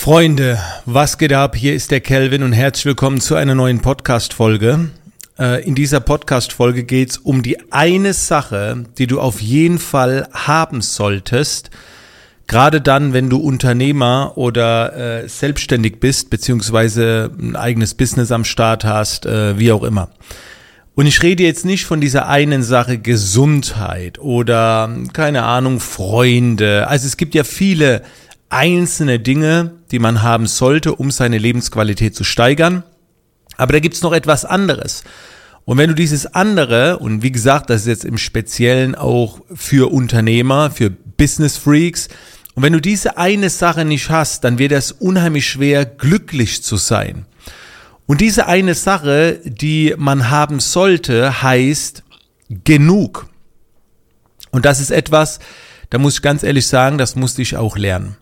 Freunde, was geht ab? Hier ist der Kelvin und herzlich willkommen zu einer neuen Podcast-Folge. Äh, in dieser Podcast-Folge geht es um die eine Sache, die du auf jeden Fall haben solltest, gerade dann, wenn du Unternehmer oder äh, selbstständig bist, beziehungsweise ein eigenes Business am Start hast, äh, wie auch immer. Und ich rede jetzt nicht von dieser einen Sache Gesundheit oder keine Ahnung Freunde. Also es gibt ja viele einzelne Dinge, die man haben sollte, um seine Lebensqualität zu steigern. Aber da gibt's noch etwas anderes. Und wenn du dieses andere, und wie gesagt, das ist jetzt im Speziellen auch für Unternehmer, für Business Freaks, und wenn du diese eine Sache nicht hast, dann wird es unheimlich schwer, glücklich zu sein. Und diese eine Sache, die man haben sollte, heißt genug. Und das ist etwas, da muss ich ganz ehrlich sagen, das musste ich auch lernen.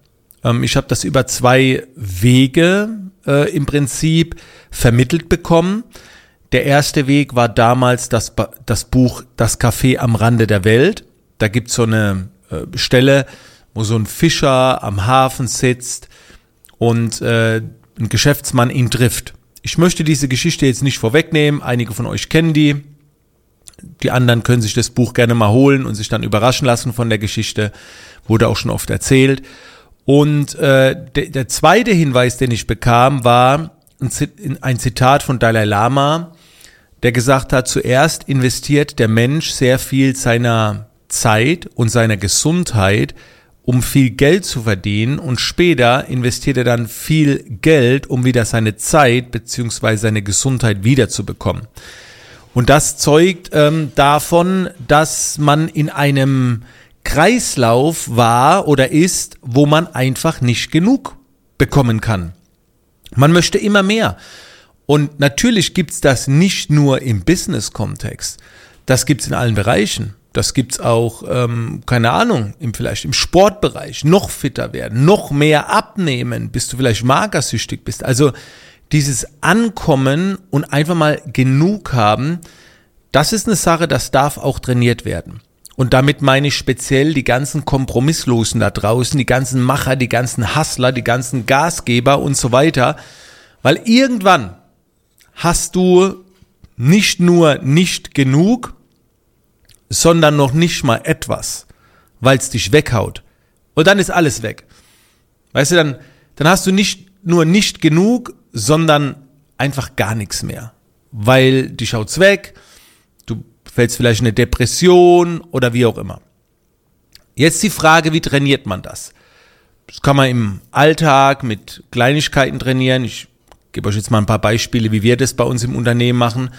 Ähm, ich habe das über zwei Wege äh, im Prinzip vermittelt bekommen. Der erste Weg war damals das, das Buch Das Café am Rande der Welt. Da gibt's so eine äh, Stelle, wo so ein Fischer am Hafen sitzt und äh, ein Geschäftsmann ihn trifft. Ich möchte diese Geschichte jetzt nicht vorwegnehmen. Einige von euch kennen die. Die anderen können sich das Buch gerne mal holen und sich dann überraschen lassen von der Geschichte. Wurde auch schon oft erzählt. Und äh, de, der zweite Hinweis, den ich bekam, war ein Zitat von Dalai Lama, der gesagt hat, zuerst investiert der Mensch sehr viel seiner Zeit und seiner Gesundheit, um viel Geld zu verdienen und später investiert er dann viel Geld, um wieder seine Zeit beziehungsweise seine Gesundheit wiederzubekommen. Und das zeugt ähm, davon, dass man in einem Kreislauf war oder ist, wo man einfach nicht genug bekommen kann. Man möchte immer mehr. Und natürlich gibt's das nicht nur im Business-Kontext. Das gibt's in allen Bereichen. Das gibt's auch, ähm, keine Ahnung, im, vielleicht im Sportbereich. Noch fitter werden, noch mehr abnehmen, bis du vielleicht magersüchtig bist. Also dieses Ankommen und einfach mal genug haben, das ist eine Sache, das darf auch trainiert werden. Und damit meine ich speziell die ganzen Kompromisslosen da draußen, die ganzen Macher, die ganzen Hustler, die ganzen Gasgeber und so weiter. Weil irgendwann hast du nicht nur nicht genug, sondern noch nicht mal etwas, weil es dich weghaut. Und dann ist alles weg. Weißt du, dann, dann hast du nicht nur nicht genug, sondern einfach gar nichts mehr. Weil dich haut's weg, fällst vielleicht in eine Depression oder wie auch immer. Jetzt die Frage, wie trainiert man das? Das kann man im Alltag mit Kleinigkeiten trainieren. Ich gebe euch jetzt mal ein paar Beispiele, wie wir das bei uns im Unternehmen machen.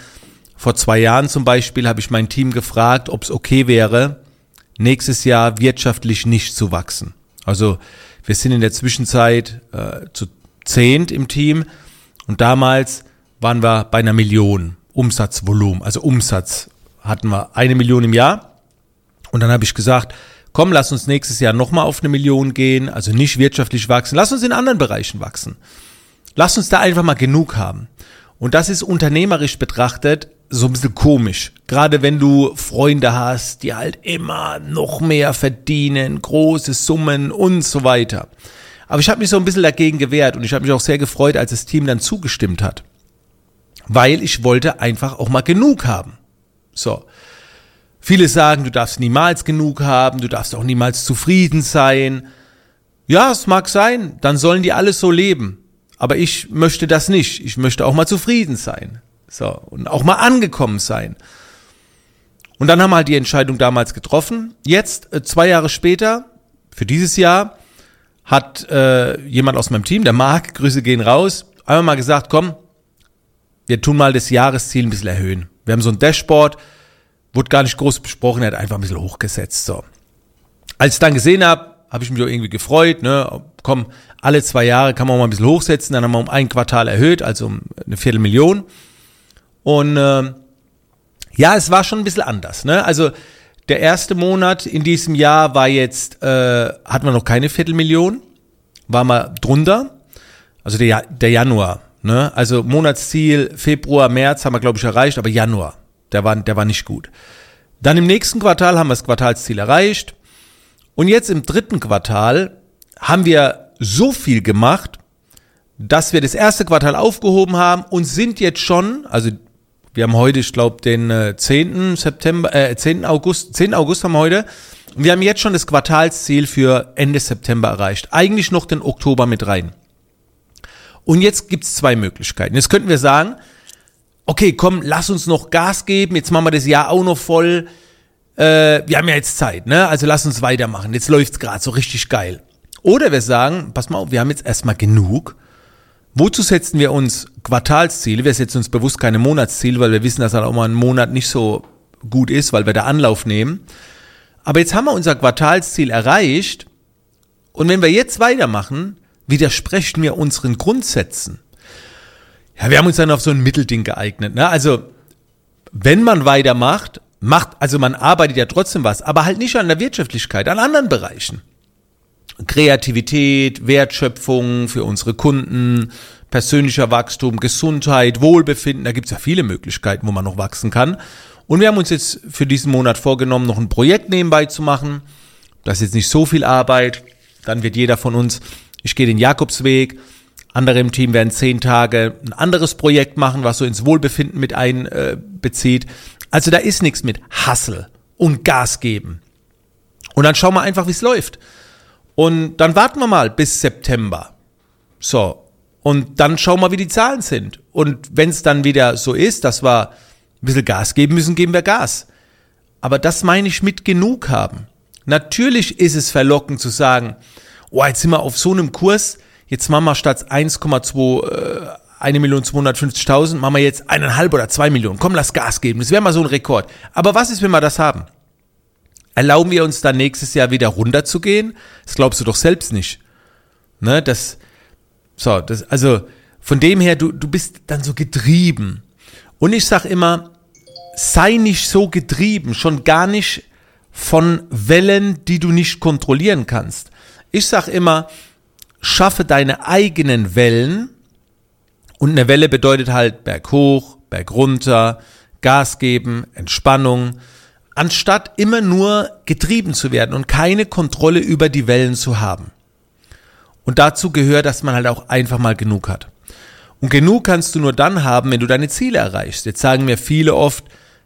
Vor zwei Jahren zum Beispiel habe ich mein Team gefragt, ob es okay wäre, nächstes Jahr wirtschaftlich nicht zu wachsen. Also wir sind in der Zwischenzeit äh, zu zehnt im Team und damals waren wir bei einer Million Umsatzvolumen, also Umsatz hatten wir eine Million im Jahr. Und dann habe ich gesagt, komm, lass uns nächstes Jahr nochmal auf eine Million gehen, also nicht wirtschaftlich wachsen, lass uns in anderen Bereichen wachsen. Lass uns da einfach mal genug haben. Und das ist unternehmerisch betrachtet so ein bisschen komisch. Gerade wenn du Freunde hast, die halt immer noch mehr verdienen, große Summen und so weiter. Aber ich habe mich so ein bisschen dagegen gewehrt und ich habe mich auch sehr gefreut, als das Team dann zugestimmt hat. Weil ich wollte einfach auch mal genug haben. So. Viele sagen, du darfst niemals genug haben, du darfst auch niemals zufrieden sein. Ja, es mag sein, dann sollen die alles so leben. Aber ich möchte das nicht. Ich möchte auch mal zufrieden sein. So. Und auch mal angekommen sein. Und dann haben wir halt die Entscheidung damals getroffen. Jetzt, äh, zwei Jahre später, für dieses Jahr, hat äh, jemand aus meinem Team, der Marc, Grüße gehen raus, einmal mal gesagt, komm, wir tun mal das Jahresziel ein bisschen erhöhen. Wir haben so ein Dashboard, wurde gar nicht groß besprochen, er hat einfach ein bisschen hochgesetzt. So. Als ich dann gesehen habe, habe ich mich auch irgendwie gefreut, ne? Komm, alle zwei Jahre kann man mal ein bisschen hochsetzen, dann haben wir um ein Quartal erhöht, also um eine Viertelmillion. Und äh, ja, es war schon ein bisschen anders, ne? Also der erste Monat in diesem Jahr war jetzt, äh, hatten wir noch keine Viertelmillion, war mal drunter. Also der, der Januar, Ne? Also Monatsziel Februar, März haben wir, glaube ich, erreicht, aber Januar, der war, der war nicht gut. Dann im nächsten Quartal haben wir das Quartalsziel erreicht. Und jetzt im dritten Quartal haben wir so viel gemacht, dass wir das erste Quartal aufgehoben haben und sind jetzt schon, also wir haben heute, ich glaube, den äh, 10. September, äh, 10. August, 10. August haben wir heute. Und wir haben jetzt schon das Quartalsziel für Ende September erreicht. Eigentlich noch den Oktober mit rein. Und jetzt gibt's zwei Möglichkeiten. Jetzt könnten wir sagen, okay, komm, lass uns noch Gas geben, jetzt machen wir das Jahr auch noch voll. Äh, wir haben ja jetzt Zeit, ne? Also lass uns weitermachen. Jetzt läuft's gerade so richtig geil. Oder wir sagen, pass mal auf, wir haben jetzt erstmal genug. Wozu setzen wir uns Quartalsziele? Wir setzen uns bewusst keine Monatsziele, weil wir wissen, dass dann auch mal ein Monat nicht so gut ist, weil wir da Anlauf nehmen. Aber jetzt haben wir unser Quartalsziel erreicht und wenn wir jetzt weitermachen, widersprechen wir unseren Grundsätzen. Ja, wir haben uns dann auf so ein Mittelding geeignet. Ne? Also, wenn man weitermacht, macht, also man arbeitet ja trotzdem was, aber halt nicht an der Wirtschaftlichkeit, an anderen Bereichen. Kreativität, Wertschöpfung für unsere Kunden, persönlicher Wachstum, Gesundheit, Wohlbefinden, da gibt's ja viele Möglichkeiten, wo man noch wachsen kann. Und wir haben uns jetzt für diesen Monat vorgenommen, noch ein Projekt nebenbei zu machen. Das ist jetzt nicht so viel Arbeit. Dann wird jeder von uns, ich gehe den Jakobsweg, andere im Team werden zehn Tage ein anderes Projekt machen, was so ins Wohlbefinden mit einbezieht. also da ist nichts mit Hassel und Gas geben. Und dann schauen wir einfach, wie es läuft. Und dann warten wir mal bis September. So. Und dann schauen wir, wie die Zahlen sind. Und wenn es dann wieder so ist, dass wir ein bisschen Gas geben müssen, geben wir Gas. Aber das meine ich mit genug haben. Natürlich ist es verlockend zu sagen, oh, jetzt sind wir auf so einem Kurs, jetzt machen wir statt 1,2, äh, 1.250.000, machen wir jetzt eineinhalb oder zwei Millionen. Komm, lass Gas geben. Das wäre mal so ein Rekord. Aber was ist, wenn wir das haben? Erlauben wir uns dann nächstes Jahr wieder runterzugehen? Das glaubst du doch selbst nicht. Ne, das, so, das, also, von dem her, du, du bist dann so getrieben. Und ich sag immer, sei nicht so getrieben, schon gar nicht von Wellen, die du nicht kontrollieren kannst. Ich sag immer, schaffe deine eigenen Wellen. Und eine Welle bedeutet halt Berg hoch, Berg runter, Gas geben, Entspannung anstatt immer nur getrieben zu werden und keine Kontrolle über die Wellen zu haben. Und dazu gehört, dass man halt auch einfach mal genug hat. Und genug kannst du nur dann haben, wenn du deine Ziele erreichst. Jetzt sagen mir viele oft,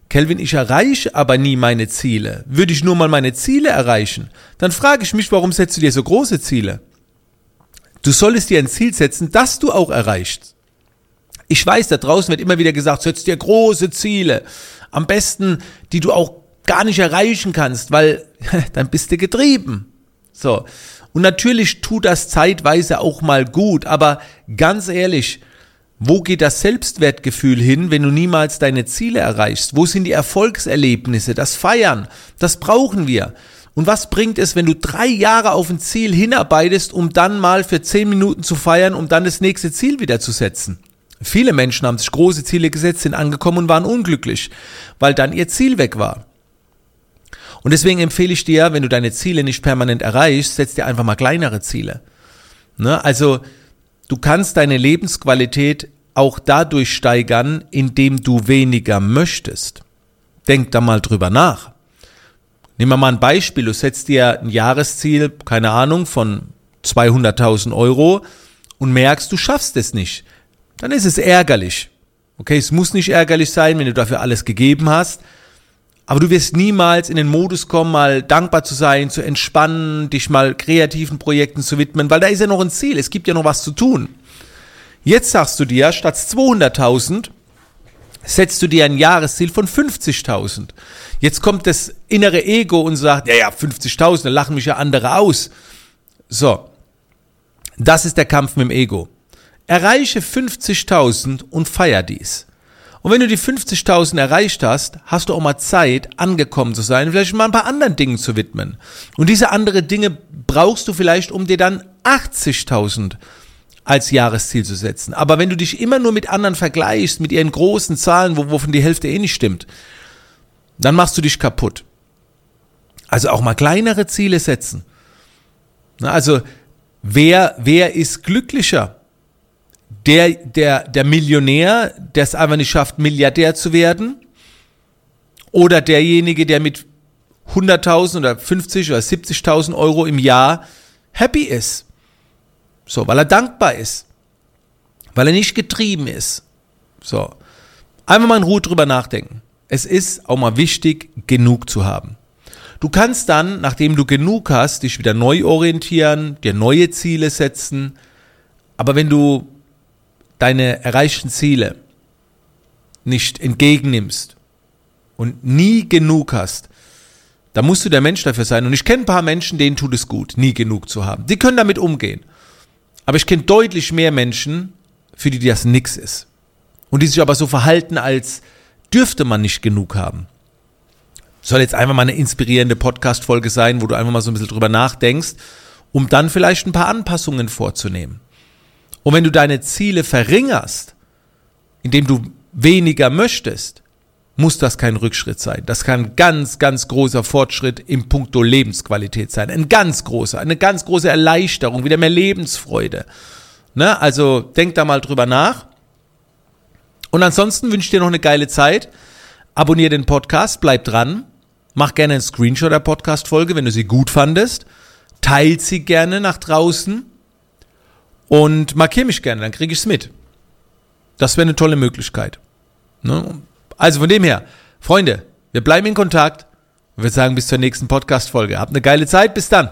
Kelvin, ich erreiche aber nie meine Ziele. Würde ich nur mal meine Ziele erreichen, dann frage ich mich, warum setzt du dir so große Ziele? Du solltest dir ein Ziel setzen, das du auch erreichst. Ich weiß, da draußen wird immer wieder gesagt, setz dir große Ziele. Am besten, die du auch gar nicht erreichen kannst, weil dann bist du getrieben. So. Und natürlich tut das zeitweise auch mal gut, aber ganz ehrlich, wo geht das Selbstwertgefühl hin, wenn du niemals deine Ziele erreichst? Wo sind die Erfolgserlebnisse, das Feiern? Das brauchen wir. Und was bringt es, wenn du drei Jahre auf ein Ziel hinarbeitest, um dann mal für zehn Minuten zu feiern, um dann das nächste Ziel wieder zu setzen? Viele Menschen haben sich große Ziele gesetzt, sind angekommen und waren unglücklich, weil dann ihr Ziel weg war. Und deswegen empfehle ich dir, wenn du deine Ziele nicht permanent erreichst, setz dir einfach mal kleinere Ziele. Ne? Also du kannst deine Lebensqualität auch dadurch steigern, indem du weniger möchtest. Denk da mal drüber nach. Nehmen wir mal ein Beispiel. Du setzt dir ein Jahresziel, keine Ahnung, von 200.000 Euro und merkst, du schaffst es nicht. Dann ist es ärgerlich. Okay, es muss nicht ärgerlich sein, wenn du dafür alles gegeben hast. Aber du wirst niemals in den Modus kommen, mal dankbar zu sein, zu entspannen, dich mal kreativen Projekten zu widmen, weil da ist ja noch ein Ziel, es gibt ja noch was zu tun. Jetzt sagst du dir, statt 200.000 setzt du dir ein Jahresziel von 50.000. Jetzt kommt das innere Ego und sagt, ja, ja, 50.000, da lachen mich ja andere aus. So. Das ist der Kampf mit dem Ego. Erreiche 50.000 und feier dies. Und wenn du die 50.000 erreicht hast, hast du auch mal Zeit, angekommen zu sein, vielleicht mal ein paar anderen Dingen zu widmen. Und diese andere Dinge brauchst du vielleicht, um dir dann 80.000 als Jahresziel zu setzen. Aber wenn du dich immer nur mit anderen vergleichst, mit ihren großen Zahlen, wovon die Hälfte eh nicht stimmt, dann machst du dich kaputt. Also auch mal kleinere Ziele setzen. Also wer, wer ist glücklicher? Der, der, der Millionär, der es einfach nicht schafft, Milliardär zu werden, oder derjenige, der mit 100.000 oder 50 oder 70.000 Euro im Jahr happy ist. So, weil er dankbar ist. weil er nicht getrieben ist. So. Einfach mal in Ruhe drüber nachdenken. Es ist auch mal wichtig, genug zu haben. Du kannst dann, nachdem du genug hast, dich wieder neu orientieren, dir neue Ziele setzen. Aber wenn du deine erreichten Ziele nicht entgegennimmst und nie genug hast, dann musst du der Mensch dafür sein. Und ich kenne ein paar Menschen, denen tut es gut, nie genug zu haben. Die können damit umgehen. Aber ich kenne deutlich mehr Menschen, für die das nix ist. Und die sich aber so verhalten, als dürfte man nicht genug haben. Soll jetzt einfach mal eine inspirierende Podcast-Folge sein, wo du einfach mal so ein bisschen drüber nachdenkst, um dann vielleicht ein paar Anpassungen vorzunehmen. Und wenn du deine Ziele verringerst, indem du weniger möchtest, muss das kein Rückschritt sein. Das kann ganz, ganz großer Fortschritt im Punkto Lebensqualität sein. Ein ganz großer, eine ganz große Erleichterung, wieder mehr Lebensfreude. Ne? Also denk da mal drüber nach. Und ansonsten wünsche ich dir noch eine geile Zeit. Abonnier den Podcast, bleib dran. Mach gerne einen Screenshot der Podcast-Folge, wenn du sie gut fandest. Teilt sie gerne nach draußen. Und markier mich gerne, dann kriege ich es mit. Das wäre eine tolle Möglichkeit. Ne? Also von dem her, Freunde, wir bleiben in Kontakt. Und wir sagen bis zur nächsten Podcast-Folge. Habt eine geile Zeit. Bis dann.